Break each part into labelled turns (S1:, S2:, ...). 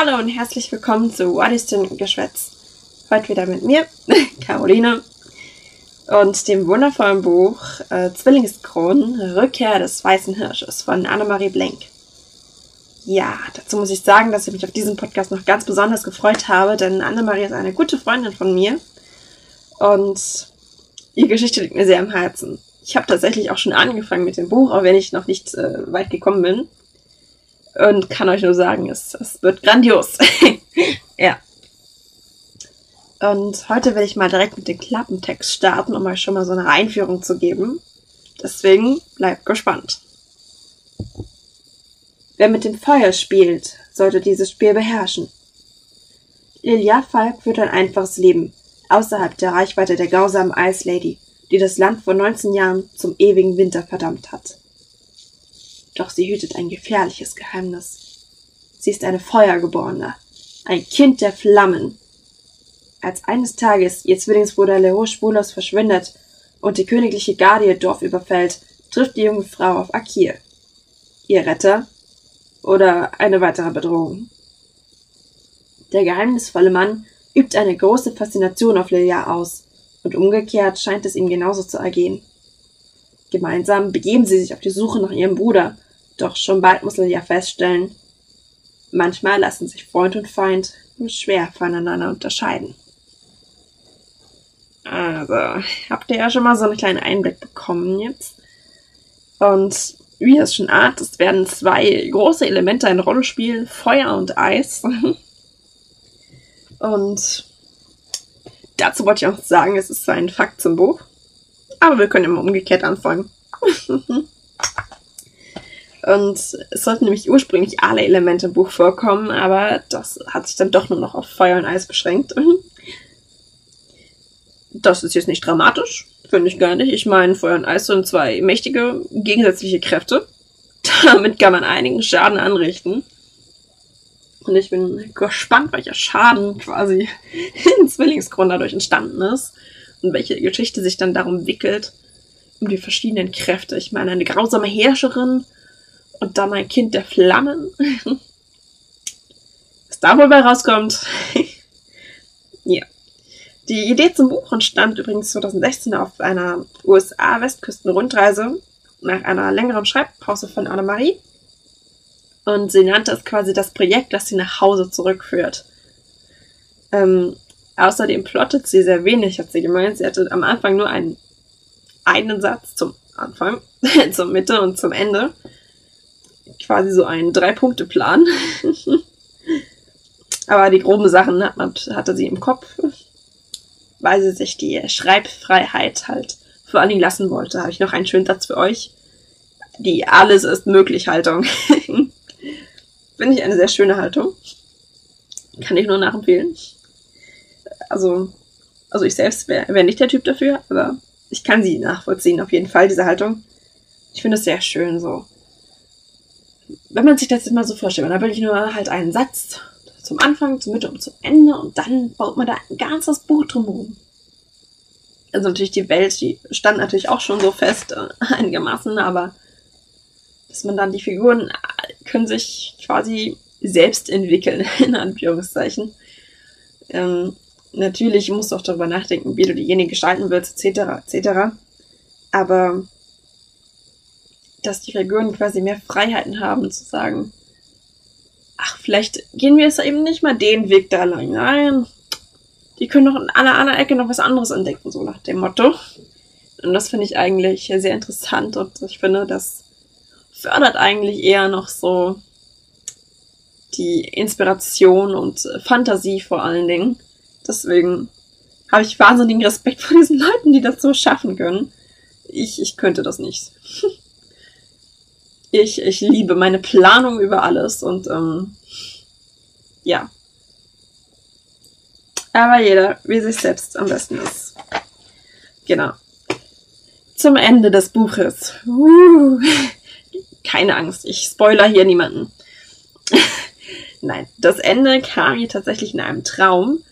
S1: Hallo und herzlich willkommen zu What is denn Geschwätz? Heute wieder mit mir, Caroline, und dem wundervollen Buch äh, Zwillingskronen, Rückkehr des weißen Hirsches von Annemarie Blenk. Ja, dazu muss ich sagen, dass ich mich auf diesen Podcast noch ganz besonders gefreut habe, denn Annemarie ist eine gute Freundin von mir und ihre Geschichte liegt mir sehr am Herzen. Ich habe tatsächlich auch schon angefangen mit dem Buch, auch wenn ich noch nicht äh, weit gekommen bin. Und kann euch nur sagen, es, es wird grandios. ja. Und heute will ich mal direkt mit dem Klappentext starten, um euch schon mal so eine Einführung zu geben. Deswegen bleibt gespannt. Wer mit dem Feuer spielt, sollte dieses Spiel beherrschen. Lilia Falk führt ein einfaches Leben, außerhalb der Reichweite der grausamen Ice Lady, die das Land vor 19 Jahren zum ewigen Winter verdammt hat. Doch sie hütet ein gefährliches Geheimnis. Sie ist eine Feuergeborene, ein Kind der Flammen. Als eines Tages ihr Zwillingsbruder Leo spurlos verschwindet und die königliche Garde ihr Dorf überfällt, trifft die junge Frau auf Akir. Ihr Retter oder eine weitere Bedrohung. Der geheimnisvolle Mann übt eine große Faszination auf Lilia aus, und umgekehrt scheint es ihm genauso zu ergehen. Gemeinsam begeben sie sich auf die Suche nach ihrem Bruder, doch schon bald muss Lilia feststellen, manchmal lassen sich Freund und Feind nur schwer voneinander unterscheiden. Also, habt ihr ja schon mal so einen kleinen Einblick bekommen jetzt. Und wie es schon ahnt, es werden zwei große Elemente eine Rolle spielen, Feuer und Eis. Und dazu wollte ich auch sagen, es ist ein Fakt zum Buch. Aber wir können immer umgekehrt anfangen. Und es sollten nämlich ursprünglich alle Elemente im Buch vorkommen, aber das hat sich dann doch nur noch auf Feuer und Eis beschränkt. Das ist jetzt nicht dramatisch, finde ich gar nicht. Ich meine, Feuer und Eis sind zwei mächtige, gegensätzliche Kräfte. Damit kann man einigen Schaden anrichten. Und ich bin gespannt, welcher Schaden quasi in Zwillingsgrund dadurch entstanden ist. Und welche Geschichte sich dann darum wickelt. Um die verschiedenen Kräfte. Ich meine, eine grausame Herrscherin und dann ein Kind der Flammen. Was da wohl bei rauskommt. ja. Die Idee zum Buch entstand übrigens 2016 auf einer USA-Westküsten-Rundreise nach einer längeren Schreibpause von Annemarie. Und sie nannte es quasi das Projekt, das sie nach Hause zurückführt. Ähm, außerdem plottet sie sehr wenig, hat sie gemeint. Sie hatte am Anfang nur einen, einen Satz zum Anfang, zur Mitte und zum Ende. Quasi so einen Drei-Punkte-Plan. Aber die groben Sachen hat man, hatte sie im Kopf, weil sie sich die Schreibfreiheit halt vor allen Dingen lassen wollte. Habe ich noch einen schönen Satz für euch. Die Alles ist möglich Haltung. Finde ich eine sehr schöne Haltung. Kann ich nur nachempfehlen. Also, also ich selbst wäre wär nicht der Typ dafür, aber ich kann sie nachvollziehen, auf jeden Fall, diese Haltung. Ich finde es sehr schön so. Wenn man sich das jetzt mal so vorstellt, dann will ich nur halt einen Satz zum Anfang, zur Mitte und zum Ende und dann baut man da ein ganzes Buch drumherum. Also natürlich die Welt, die stand natürlich auch schon so fest, äh, einigermaßen, aber dass man dann die Figuren können sich quasi selbst entwickeln, in Anführungszeichen. Ähm, natürlich musst du auch darüber nachdenken, wie du diejenigen gestalten willst, etc., etc. Aber dass die Figuren quasi mehr Freiheiten haben, zu sagen, ach, vielleicht gehen wir jetzt eben nicht mal den Weg da lang. Nein, die können doch an einer anderen Ecke noch was anderes entdecken, so nach dem Motto. Und das finde ich eigentlich sehr interessant und ich finde, das fördert eigentlich eher noch so die Inspiration und Fantasie vor allen Dingen. Deswegen habe ich wahnsinnigen Respekt vor diesen Leuten, die das so schaffen können. Ich, ich könnte das nicht. Ich, ich liebe meine Planung über alles und ähm, ja. Aber jeder, wie sich selbst am besten ist. Genau. Zum Ende des Buches. Uh keine Angst, ich spoiler hier niemanden. Nein, das Ende kam ihr tatsächlich in einem Traum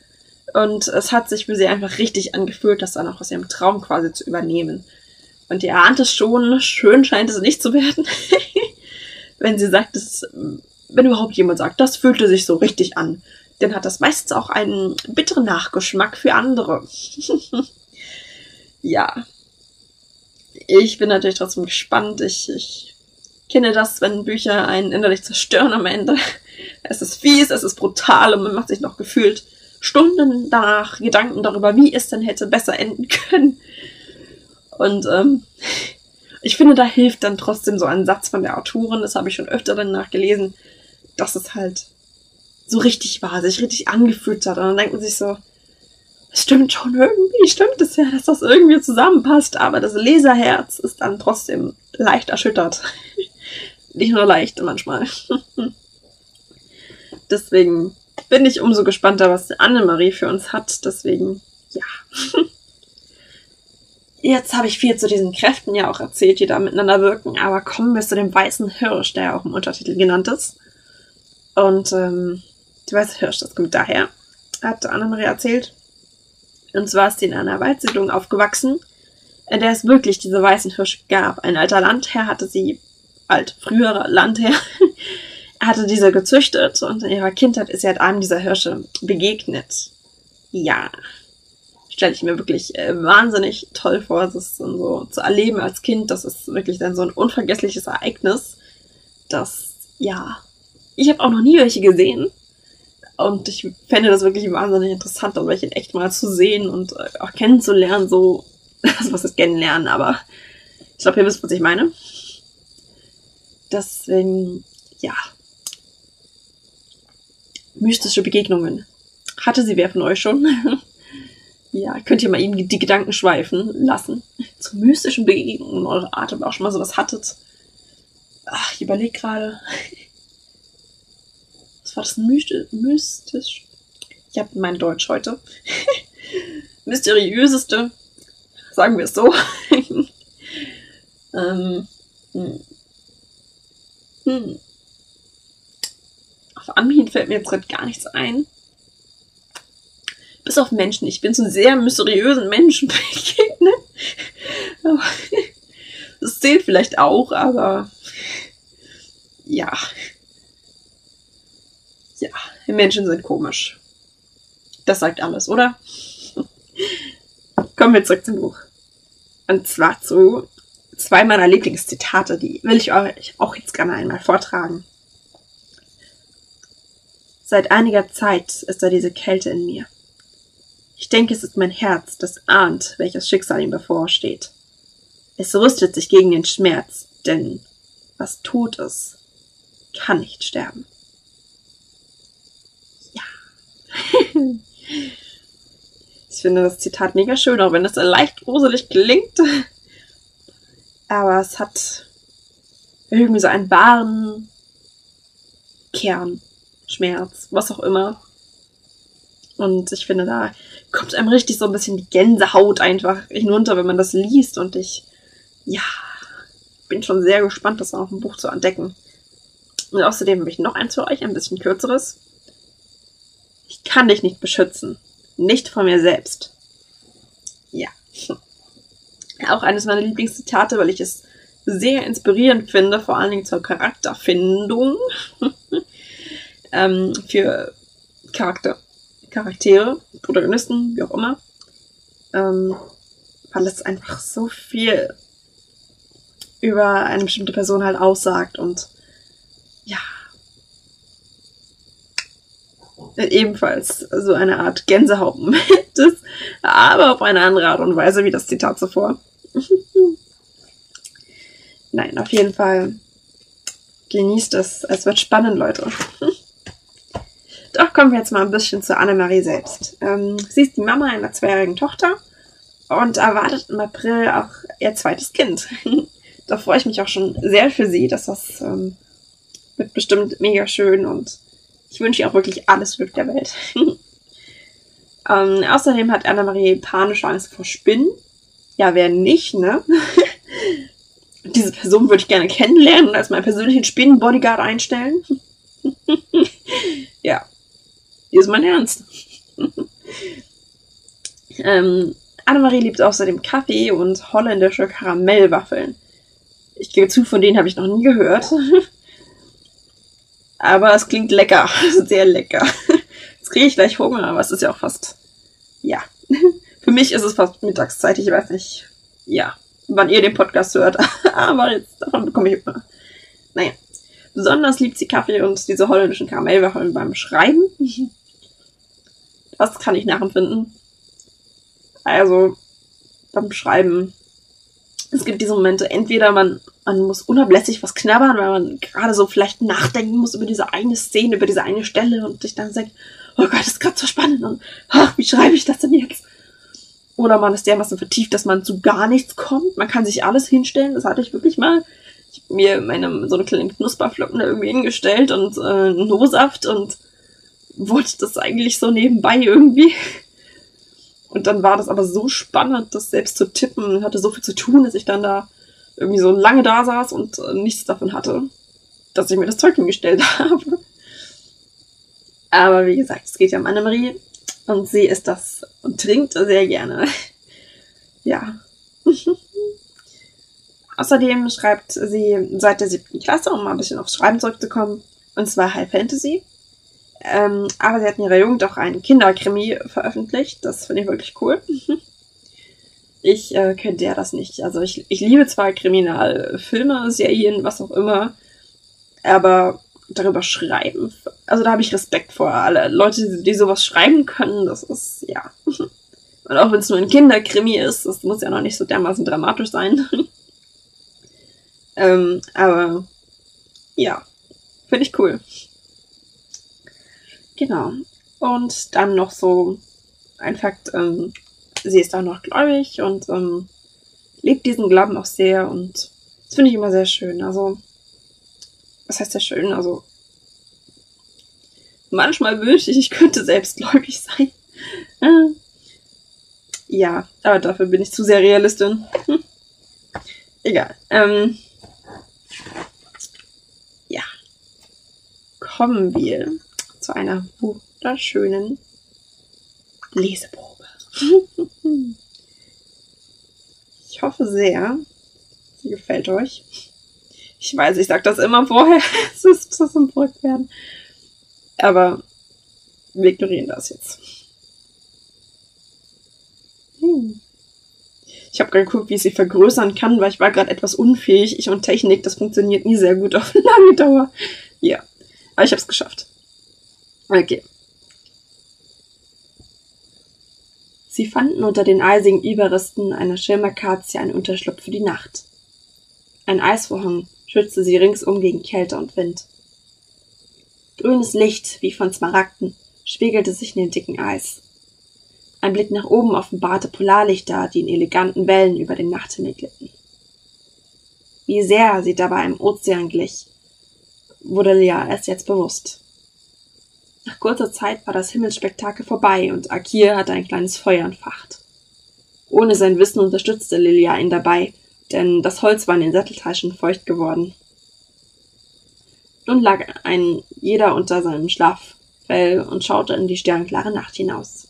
S1: und es hat sich für sie einfach richtig angefühlt, das dann auch aus ihrem Traum quasi zu übernehmen. Und ihr ahnt es schon, schön scheint es nicht zu werden, wenn sie sagt, dass wenn überhaupt jemand sagt, das fühlte sich so richtig an, dann hat das meistens auch einen bitteren Nachgeschmack für andere. ja. Ich bin natürlich trotzdem gespannt. Ich, ich kenne das, wenn Bücher einen innerlich zerstören am Ende. Es ist fies, es ist brutal und man macht sich noch gefühlt Stunden danach Gedanken darüber, wie es denn hätte besser enden können. Und ähm, ich finde, da hilft dann trotzdem so ein Satz von der Autorin, das habe ich schon öfter dann nachgelesen, dass es halt so richtig war, sich richtig angefühlt hat. Und dann denkt man sich so, es stimmt schon irgendwie, stimmt es ja, dass das irgendwie zusammenpasst, aber das Leserherz ist dann trotzdem leicht erschüttert. Nicht nur leicht manchmal. Deswegen bin ich umso gespannter, was Annemarie für uns hat. Deswegen, ja. Jetzt habe ich viel zu diesen Kräften ja auch erzählt, die da miteinander wirken, aber kommen wir zu dem weißen Hirsch, der ja auch im Untertitel genannt ist. Und ähm, der weiße Hirsch, das kommt daher, hat Annemarie erzählt. Und zwar ist sie in einer Waldsiedlung aufgewachsen, in der es wirklich diese weißen Hirsche gab. Ein alter Landherr hatte sie, alt, früherer Landherr, hatte diese gezüchtet und in ihrer Kindheit ist sie halt einem dieser Hirsche begegnet. Ja, stelle ich mir wirklich äh, wahnsinnig toll vor, das so zu erleben als Kind. Das ist wirklich dann so ein unvergessliches Ereignis. Das, ja, ich habe auch noch nie welche gesehen. Und ich fände das wirklich wahnsinnig interessant, um welche echt mal zu sehen und äh, auch kennenzulernen. So, also was ist kennenlernen, aber ich glaube, ihr wisst, was ich meine. Deswegen, ja. Mystische Begegnungen. Hatte sie wer von euch schon? Ja, könnt ihr mal eben die Gedanken schweifen lassen. Zu mystischen Begegnungen in eurer Art, ob auch schon mal sowas hattet. Ach, ich überlege gerade. Was war das mystisch? Ich habe mein Deutsch heute. Mysteriöseste, sagen wir es so. ähm, hm. Hm. Auf Anhieb fällt mir jetzt gerade gar nichts ein bis auf Menschen. Ich bin zu sehr mysteriösen Menschen begegnet. Das zählt vielleicht auch, aber ja. Ja, Menschen sind komisch. Das sagt alles, oder? Kommen wir zurück zum Buch. Und zwar zu zwei meiner Lieblingszitate, die will ich euch auch jetzt gerne einmal vortragen. Seit einiger Zeit ist da diese Kälte in mir. Ich denke, es ist mein Herz, das ahnt, welches Schicksal ihm bevorsteht. Es rüstet sich gegen den Schmerz, denn was tot ist, kann nicht sterben. Ja. ich finde das Zitat mega schön, auch wenn es leicht gruselig klingt. Aber es hat irgendwie so einen wahren Kern, Schmerz, was auch immer. Und ich finde, da kommt einem richtig so ein bisschen die Gänsehaut einfach hinunter, wenn man das liest. Und ich, ja, bin schon sehr gespannt, das auf dem Buch zu entdecken. Und außerdem habe ich noch eins für euch, ein bisschen kürzeres. Ich kann dich nicht beschützen. Nicht vor mir selbst. Ja. Auch eines meiner Lieblingszitate, weil ich es sehr inspirierend finde, vor allen Dingen zur Charakterfindung ähm, für Charakter Charaktere, Protagonisten, wie auch immer, ähm, weil es einfach so viel über eine bestimmte Person halt aussagt und ja, ebenfalls so eine Art Gänsehautmoment ist, aber auf eine andere Art und Weise wie das Zitat zuvor. Nein, auf jeden Fall genießt es. Es wird spannend, Leute. Doch kommen wir jetzt mal ein bisschen zu Annemarie selbst. Ähm, sie ist die Mama einer zweijährigen Tochter und erwartet im April auch ihr zweites Kind. da freue ich mich auch schon sehr für sie, dass das ähm, wird bestimmt mega schön und ich wünsche ihr auch wirklich alles Glück der Welt. ähm, außerdem hat Annemarie panische Angst vor Spinnen. Ja, wer nicht, ne? Diese Person würde ich gerne kennenlernen und als meinen persönlichen Spinnenbodyguard einstellen. ja. Ist mein Ernst. ähm, Annemarie liebt außerdem Kaffee und holländische Karamellwaffeln. Ich gebe zu, von denen habe ich noch nie gehört. Aber es klingt lecker. Sehr lecker. Jetzt kriege ich gleich Hunger, aber es ist ja auch fast. Ja. Für mich ist es fast Mittagszeit. Ich weiß nicht, ja, wann ihr den Podcast hört. aber jetzt davon bekomme ich Hunger. Naja. Besonders liebt sie Kaffee und diese holländischen Karamellwaffeln beim Schreiben. Das kann ich nachempfinden. Also, beim Schreiben. Es gibt diese Momente, entweder man, man muss unablässig was knabbern, weil man gerade so vielleicht nachdenken muss über diese eine Szene, über diese eine Stelle und sich dann denkt, oh Gott, das ist gerade so spannend und ach, wie schreibe ich das denn jetzt? Oder man ist dermaßen vertieft, dass man zu gar nichts kommt. Man kann sich alles hinstellen. Das hatte ich wirklich mal. Ich habe mir meine, so eine kleine Knusperflocken da irgendwie hingestellt und äh, einen O-Saft und wollte das eigentlich so nebenbei irgendwie. Und dann war das aber so spannend, das selbst zu tippen, hatte so viel zu tun, dass ich dann da irgendwie so lange da saß und äh, nichts davon hatte, dass ich mir das Zeug hingestellt habe. Aber wie gesagt, es geht ja um Annemarie und sie ist das und trinkt sehr gerne. ja. Außerdem schreibt sie seit der siebten Klasse, um mal ein bisschen aufs Schreiben zurückzukommen, und zwar High Fantasy. Ähm, aber sie hat in ihrer Jugend auch einen Kinderkrimi veröffentlicht. Das finde ich wirklich cool. Ich äh, könnte ja das nicht. Also ich, ich liebe zwar Kriminalfilme, Serien, was auch immer, aber darüber schreiben, also da habe ich Respekt vor. Alle Leute, die sowas schreiben können, das ist, ja. Und auch wenn es nur ein Kinderkrimi ist, das muss ja noch nicht so dermaßen dramatisch sein. ähm, aber ja, finde ich cool. Genau. Und dann noch so ein Fakt, ähm, sie ist auch noch gläubig und ähm, lebt diesen Glauben auch sehr und das finde ich immer sehr schön. Also, was heißt sehr schön? Also, manchmal wünsche ich, ich könnte selbst gläubig sein. Äh, ja, aber dafür bin ich zu sehr Realistin. Hm. Egal. Ähm, ja. Kommen wir zu einer wunderschönen Leseprobe. ich hoffe sehr, sie gefällt euch. Ich weiß, ich sag das immer vorher, es ist das im werden. Aber wir ignorieren das jetzt. Hm. Ich habe gerade geguckt, wie ich sie vergrößern kann, weil ich war gerade etwas unfähig. Ich und Technik, das funktioniert nie sehr gut auf lange Dauer. Ja, aber ich habe es geschafft. Okay. Sie fanden unter den eisigen Überresten einer Schirmakazie einen Unterschlupf für die Nacht. Ein Eisvorhang schützte sie ringsum gegen Kälte und Wind. Grünes Licht, wie von Smaragden, spiegelte sich in dem dicken Eis. Ein Blick nach oben offenbarte Polarlichter, die in eleganten Wellen über den Nachthimmel glitten. Wie sehr sie dabei einem Ozean glich, wurde Lea erst jetzt bewusst. Nach kurzer Zeit war das Himmelsspektakel vorbei und Akir hatte ein kleines Feuer entfacht. Ohne sein Wissen unterstützte Lilia ihn dabei, denn das Holz war in den Satteltaschen feucht geworden. Nun lag ein jeder unter seinem Schlaffell und schaute in die sternklare Nacht hinaus.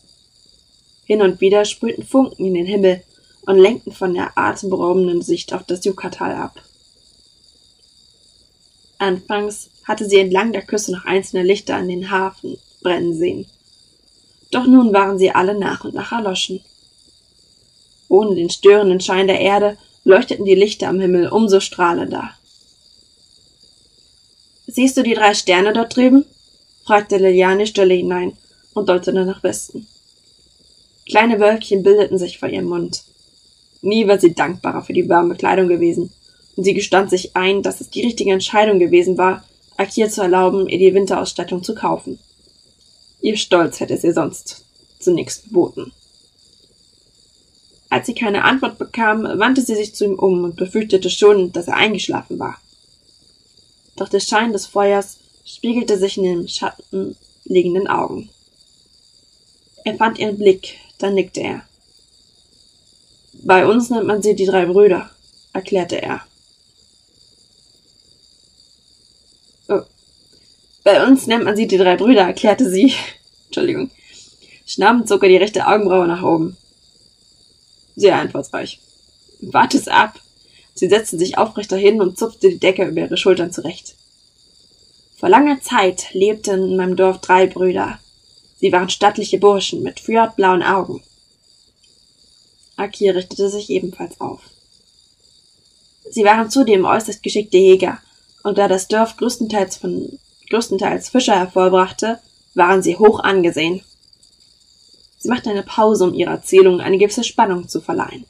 S1: Hin und wieder sprühten Funken in den Himmel und lenkten von der atemberaubenden Sicht auf das Yukatal ab. Anfangs hatte sie entlang der Küste noch einzelne Lichter an den Hafen brennen sehen. Doch nun waren sie alle nach und nach erloschen. Ohne den störenden Schein der Erde leuchteten die Lichter am Himmel umso strahlender. Siehst du die drei Sterne dort drüben? fragte Liliane Stille hinein und deutete nach Westen. Kleine Wölkchen bildeten sich vor ihrem Mund. Nie war sie dankbarer für die warme Kleidung gewesen und sie gestand sich ein, dass es die richtige Entscheidung gewesen war, Akir zu erlauben, ihr die Winterausstattung zu kaufen. Ihr Stolz hätte sie sonst zunächst verboten. Als sie keine Antwort bekam, wandte sie sich zu ihm um und befürchtete schon, dass er eingeschlafen war. Doch der Schein des Feuers spiegelte sich in den Schatten liegenden Augen. Er fand ihren Blick, dann nickte er. Bei uns nennt man sie die drei Brüder, erklärte er. Bei uns nennt man sie die drei Brüder, erklärte sie. Entschuldigung. Schnaubend zog er die rechte Augenbraue nach oben. Sehr einfallsreich. Warte es ab. Sie setzte sich aufrechter hin und zupfte die Decke über ihre Schultern zurecht. Vor langer Zeit lebten in meinem Dorf drei Brüder. Sie waren stattliche Burschen mit fjordblauen Augen. Akir richtete sich ebenfalls auf. Sie waren zudem äußerst geschickte Jäger, und da das Dorf größtenteils von größtenteils Fischer hervorbrachte, waren sie hoch angesehen. Sie machte eine Pause, um ihrer Erzählung eine gewisse Spannung zu verleihen.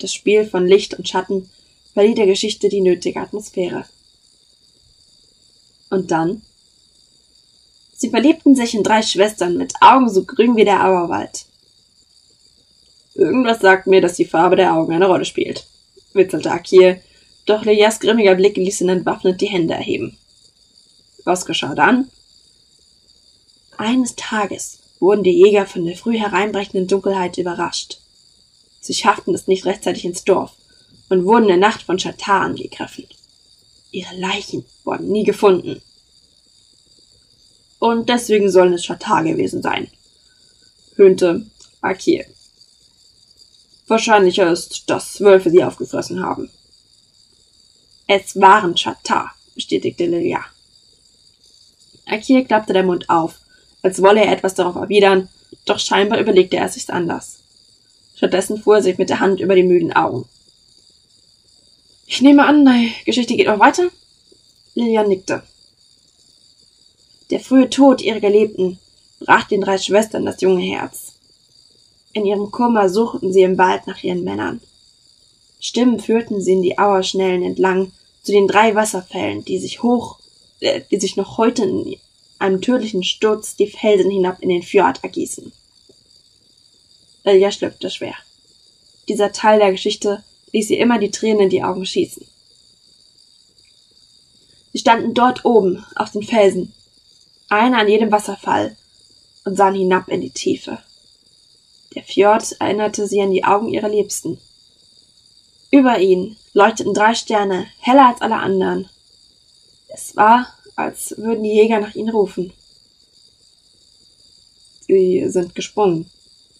S1: Das Spiel von Licht und Schatten verlieh der Geschichte die nötige Atmosphäre. Und dann? Sie verliebten sich in drei Schwestern mit Augen so grün wie der Auerwald. Irgendwas sagt mir, dass die Farbe der Augen eine Rolle spielt, witzelte Akir, doch Lilias grimmiger Blick ließ ihn entwaffnet die Hände erheben. Was geschah dann? Eines Tages wurden die Jäger von der früh hereinbrechenden Dunkelheit überrascht. Sie schafften es nicht rechtzeitig ins Dorf und wurden in der Nacht von Shatar angegriffen. Ihre Leichen wurden nie gefunden. Und deswegen sollen es Shatar gewesen sein, höhnte Akir. Wahrscheinlicher ist, dass Wölfe sie aufgefressen haben. Es waren Shatar, bestätigte Lilia. Akir klappte der Mund auf, als wolle er etwas darauf erwidern, doch scheinbar überlegte er sich's anders. Stattdessen fuhr er sich mit der Hand über die müden Augen. Ich nehme an, die Geschichte geht noch weiter? Lilian nickte. Der frühe Tod ihrer Geliebten brach den drei Schwestern das junge Herz. In ihrem Kummer suchten sie im Wald nach ihren Männern. Stimmen führten sie in die Auerschnellen entlang zu den drei Wasserfällen, die sich hoch, die sich noch heute in einem tödlichen Sturz die Felsen hinab in den Fjord ergießen. Ilja schluckte schwer. Dieser Teil der Geschichte ließ ihr immer die Tränen in die Augen schießen. Sie standen dort oben auf den Felsen, einer an jedem Wasserfall, und sahen hinab in die Tiefe. Der Fjord erinnerte sie an die Augen ihrer Liebsten. Über ihnen leuchteten drei Sterne, heller als alle anderen. Es war, als würden die Jäger nach ihnen rufen. Sie sind gesprungen,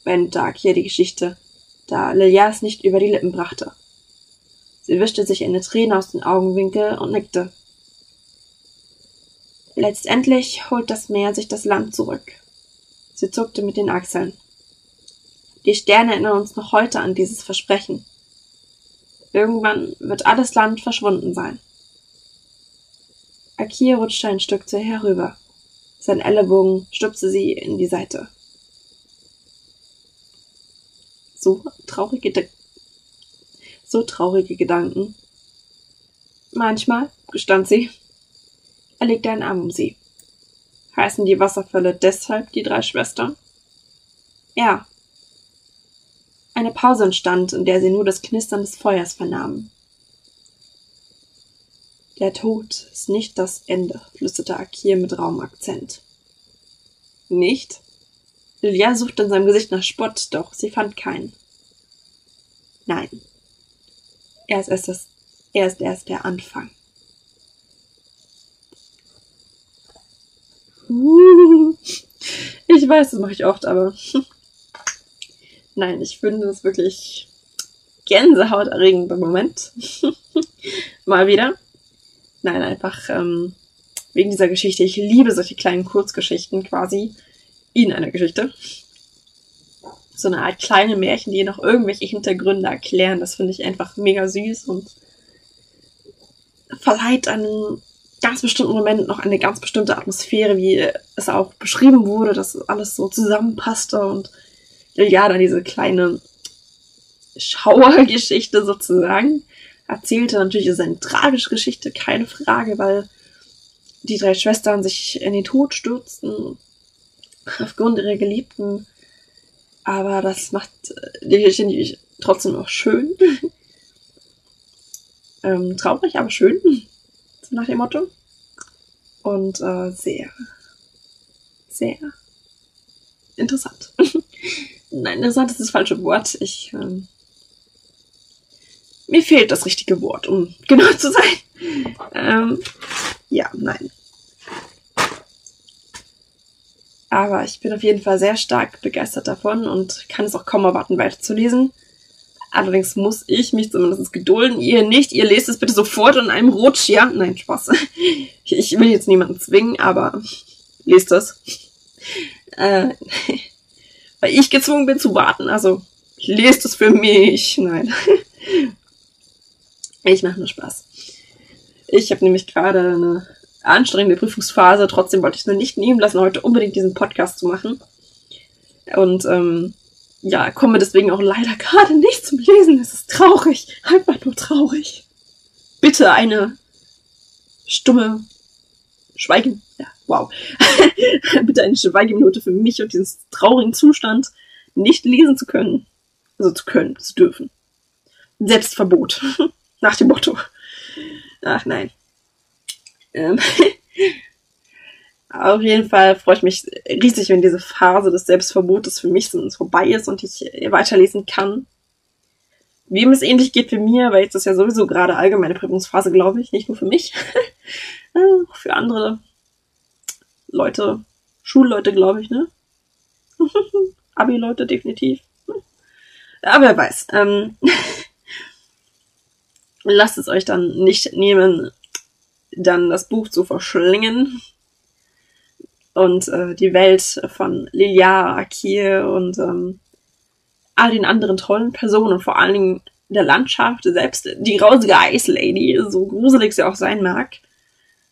S1: beendete Akia die Geschichte, da Lilia es nicht über die Lippen brachte. Sie wischte sich eine Träne aus den Augenwinkel und nickte. Letztendlich holt das Meer sich das Land zurück. Sie zuckte mit den Achseln. Die Sterne erinnern uns noch heute an dieses Versprechen. Irgendwann wird alles Land verschwunden sein. Akir rutschte ein Stück zu ihr herüber. Sein Ellenbogen stupste sie in die Seite. So traurige, so traurige Gedanken. Manchmal, gestand sie. Er legte einen Arm um sie. Heißen die Wasserfälle deshalb die drei Schwestern? Ja, eine Pause entstand, in der sie nur das Knistern des Feuers vernahmen. Der Tod ist nicht das Ende, flüsterte Akir mit rauem Akzent. Nicht? Lilia suchte in seinem Gesicht nach Spott, doch sie fand keinen. Nein. Er ist erst das, er ist erst der Anfang. Ich weiß, das mache ich oft, aber Nein, ich finde es wirklich gänsehaut im Moment. Mal wieder. Nein, einfach ähm, wegen dieser Geschichte. Ich liebe solche kleinen Kurzgeschichten quasi in einer Geschichte. So eine Art kleine Märchen, die noch irgendwelche Hintergründe erklären. Das finde ich einfach mega süß und verleiht einem ganz bestimmten Moment noch eine ganz bestimmte Atmosphäre, wie es auch beschrieben wurde, dass alles so zusammenpasste und ja, dann diese kleine Schauergeschichte sozusagen. Erzählte natürlich ist eine tragische Geschichte, keine Frage, weil die drei Schwestern sich in den Tod stürzten aufgrund ihrer Geliebten. Aber das macht die Geschichte natürlich trotzdem auch schön. ähm, traurig, aber schön. So nach dem Motto. Und äh, sehr, sehr interessant. Nein, interessant ist das falsche Wort. Ich. Ähm, mir fehlt das richtige Wort, um genau zu sein. Ähm, ja, nein. Aber ich bin auf jeden Fall sehr stark begeistert davon und kann es auch kaum erwarten, weiterzulesen. Allerdings muss ich mich zumindest gedulden. Ihr nicht, ihr lest es bitte sofort in einem Rutsch, ja? Nein, Spaß. Ich will jetzt niemanden zwingen, aber lest es. Äh, weil ich gezwungen bin zu warten, also lest es für mich. Nein. Ich mache nur Spaß. Ich habe nämlich gerade eine anstrengende Prüfungsphase, trotzdem wollte ich es nur nicht nehmen lassen, heute unbedingt diesen Podcast zu machen. Und ähm, ja, komme deswegen auch leider gerade nicht zum Lesen. Es ist traurig. Einfach nur traurig. Bitte eine stumme Schweigen. Ja, wow. Bitte eine Schweigeminute für mich und diesen traurigen Zustand, nicht lesen zu können. Also zu können, zu dürfen. Selbstverbot. Nach dem Motto. Ach nein. Ähm, auf jeden Fall freue ich mich riesig, wenn diese Phase des Selbstverbotes für mich vorbei ist und ich weiterlesen kann. Wem es ähnlich geht wie mir, weil jetzt ist ja sowieso gerade allgemeine Prüfungsphase, glaube ich, nicht nur für mich, auch für andere Leute, Schulleute, glaube ich, ne? Abi-Leute definitiv. Aber wer weiß. Ähm, lasst es euch dann nicht nehmen, dann das Buch zu verschlingen und äh, die Welt von Lilia, Akir und ähm, all den anderen tollen Personen und vor allen Dingen der Landschaft, selbst die grausige Ice Lady, so gruselig sie auch sein mag,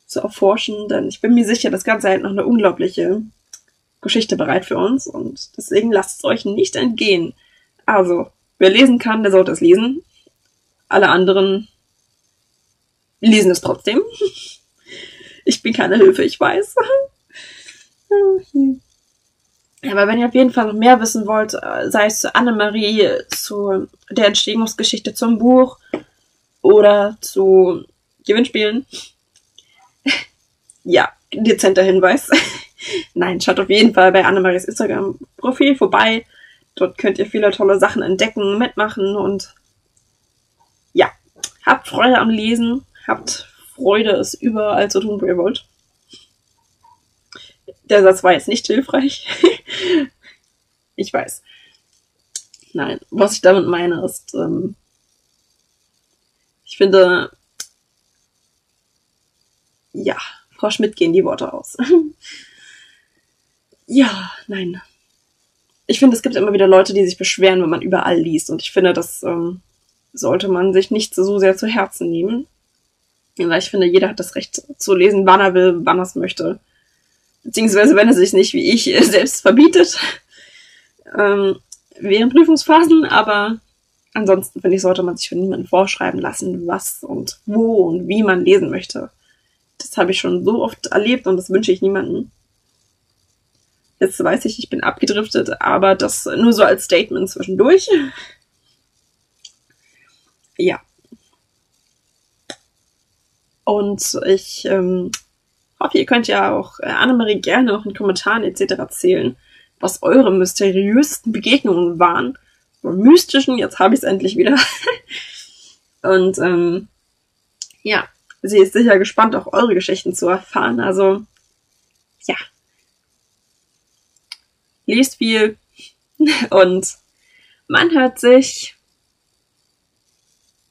S1: zu erforschen, denn ich bin mir sicher, das Ganze hält noch eine unglaubliche Geschichte bereit für uns und deswegen lasst es euch nicht entgehen. Also, wer lesen kann, der sollte es lesen. Alle anderen lesen es trotzdem. Ich bin keine Hilfe, ich weiß. Aber wenn ihr auf jeden Fall noch mehr wissen wollt, äh, sei es zu Annemarie, zu der Entstehungsgeschichte zum Buch oder zu Gewinnspielen, ja, dezenter Hinweis. Nein, schaut auf jeden Fall bei Annemaries Instagram-Profil vorbei. Dort könnt ihr viele tolle Sachen entdecken, mitmachen und habt Freude am Lesen, habt Freude, es überall zu tun, wo ihr wollt. Der Satz war jetzt nicht hilfreich. ich weiß. Nein, was ich damit meine ist, ähm, ich finde, ja, Frau Schmidt gehen die Worte aus. ja, nein. Ich finde, es gibt immer wieder Leute, die sich beschweren, wenn man überall liest. Und ich finde, das ähm, sollte man sich nicht so sehr zu Herzen nehmen. Weil ich finde, jeder hat das Recht zu lesen, wann er will, wann er es möchte beziehungsweise wenn er sich nicht wie ich selbst verbietet, ähm, während Prüfungsphasen, aber ansonsten finde ich, sollte man sich von niemandem vorschreiben lassen, was und wo und wie man lesen möchte. Das habe ich schon so oft erlebt und das wünsche ich niemandem. Jetzt weiß ich, ich bin abgedriftet, aber das nur so als Statement zwischendurch. Ja. Und ich ähm, hoffe, ihr könnt ja auch äh, Annemarie gerne auch in Kommentaren etc. erzählen, was eure mysteriösten Begegnungen waren. Oder mystischen, jetzt habe ich es endlich wieder. Und ähm, ja, sie ist sicher gespannt, auch eure Geschichten zu erfahren. Also, ja. Lest viel und man hört sich.